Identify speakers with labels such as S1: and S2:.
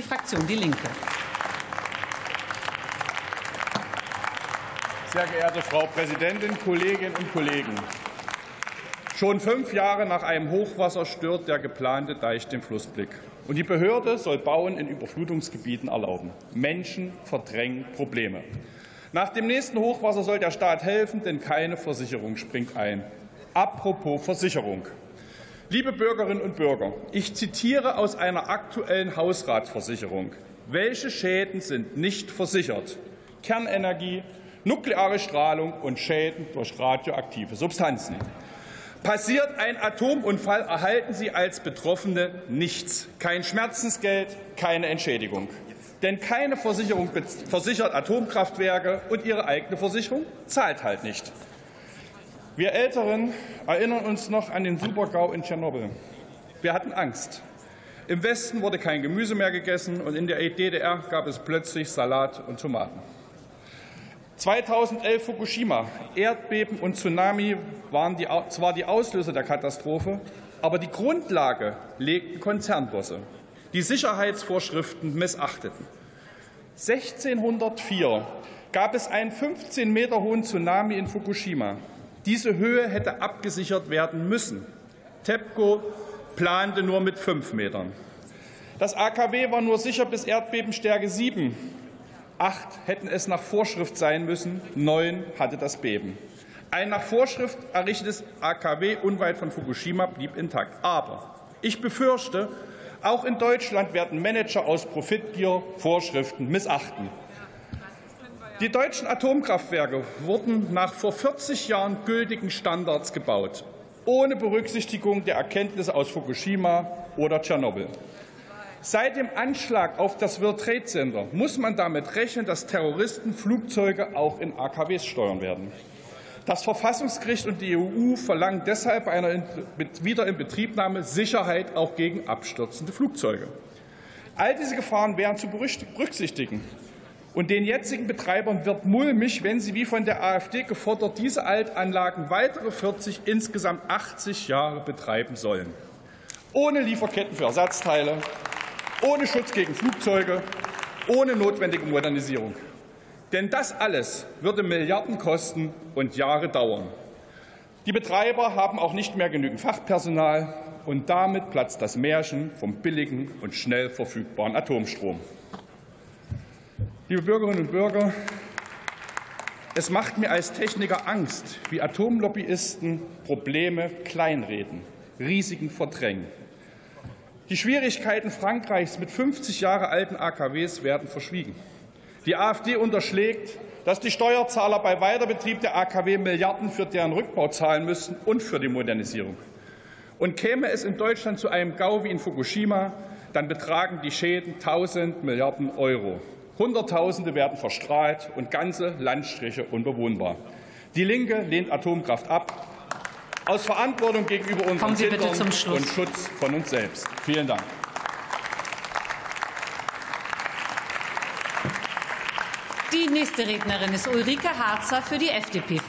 S1: die Fraktion Die Linke.
S2: Sehr geehrte Frau Präsidentin, Kolleginnen und Kollegen! Schon fünf Jahre nach einem Hochwasser stört der geplante Deich den Flussblick. Und die Behörde soll Bauen in Überflutungsgebieten erlauben. Menschen verdrängen Probleme. Nach dem nächsten Hochwasser soll der Staat helfen, denn keine Versicherung springt ein. Apropos Versicherung. Liebe Bürgerinnen und Bürger, ich zitiere aus einer aktuellen Hausratsversicherung. Welche Schäden sind nicht versichert? Kernenergie, nukleare Strahlung und Schäden durch radioaktive Substanzen. Passiert ein Atomunfall, erhalten Sie als Betroffene nichts. Kein Schmerzensgeld, keine Entschädigung. Denn keine Versicherung versichert Atomkraftwerke und ihre eigene Versicherung zahlt halt nicht. Wir Älteren erinnern uns noch an den Supergau in Tschernobyl. Wir hatten Angst. Im Westen wurde kein Gemüse mehr gegessen und in der DDR gab es plötzlich Salat und Tomaten. 2011 Fukushima. Erdbeben und Tsunami waren die, zwar die Auslöser der Katastrophe, aber die Grundlage legten Konzernbosse, die Sicherheitsvorschriften missachteten. 1604 gab es einen 15 Meter hohen Tsunami in Fukushima. Diese Höhe hätte abgesichert werden müssen. TEPCO plante nur mit fünf Metern. Das AKW war nur sicher bis Erdbebenstärke 7. Acht hätten es nach Vorschrift sein müssen, neun hatte das Beben. Ein nach Vorschrift errichtetes AKW unweit von Fukushima blieb intakt. Aber ich befürchte, auch in Deutschland werden Manager aus Profitgier Vorschriften missachten. Die deutschen Atomkraftwerke wurden nach vor 40 Jahren gültigen Standards gebaut, ohne Berücksichtigung der Erkenntnisse aus Fukushima oder Tschernobyl. Seit dem Anschlag auf das World Trade Center muss man damit rechnen, dass Terroristen Flugzeuge auch in AKWs steuern werden. Das Verfassungsgericht und die EU verlangen deshalb bei einer Wiederinbetriebnahme Sicherheit auch gegen abstürzende Flugzeuge. All diese Gefahren wären zu berücksichtigen. Und den jetzigen Betreibern wird mulmig, wenn sie wie von der AfD gefordert diese Altanlagen weitere 40, insgesamt 80 Jahre betreiben sollen. Ohne Lieferketten für Ersatzteile, ohne Schutz gegen Flugzeuge, ohne notwendige Modernisierung. Denn das alles würde Milliarden kosten und Jahre dauern. Die Betreiber haben auch nicht mehr genügend Fachpersonal, und damit platzt das Märchen vom billigen und schnell verfügbaren Atomstrom. Liebe Bürgerinnen und Bürger, es macht mir als Techniker Angst, wie Atomlobbyisten Probleme kleinreden, Risiken verdrängen. Die Schwierigkeiten Frankreichs mit 50 Jahre alten AKWs werden verschwiegen. Die AfD unterschlägt, dass die Steuerzahler bei Weiterbetrieb der AKW Milliarden für deren Rückbau zahlen müssten und für die Modernisierung. Und käme es in Deutschland zu einem Gau wie in Fukushima, dann betragen die Schäden 1000 Milliarden Euro. Hunderttausende werden verstrahlt und ganze Landstriche unbewohnbar. Die Linke lehnt Atomkraft ab aus Verantwortung gegenüber unseren Kindern und Schutz von uns selbst. Vielen Dank.
S1: Die nächste Rednerin ist Ulrike Harzer für die FDP-Fraktion.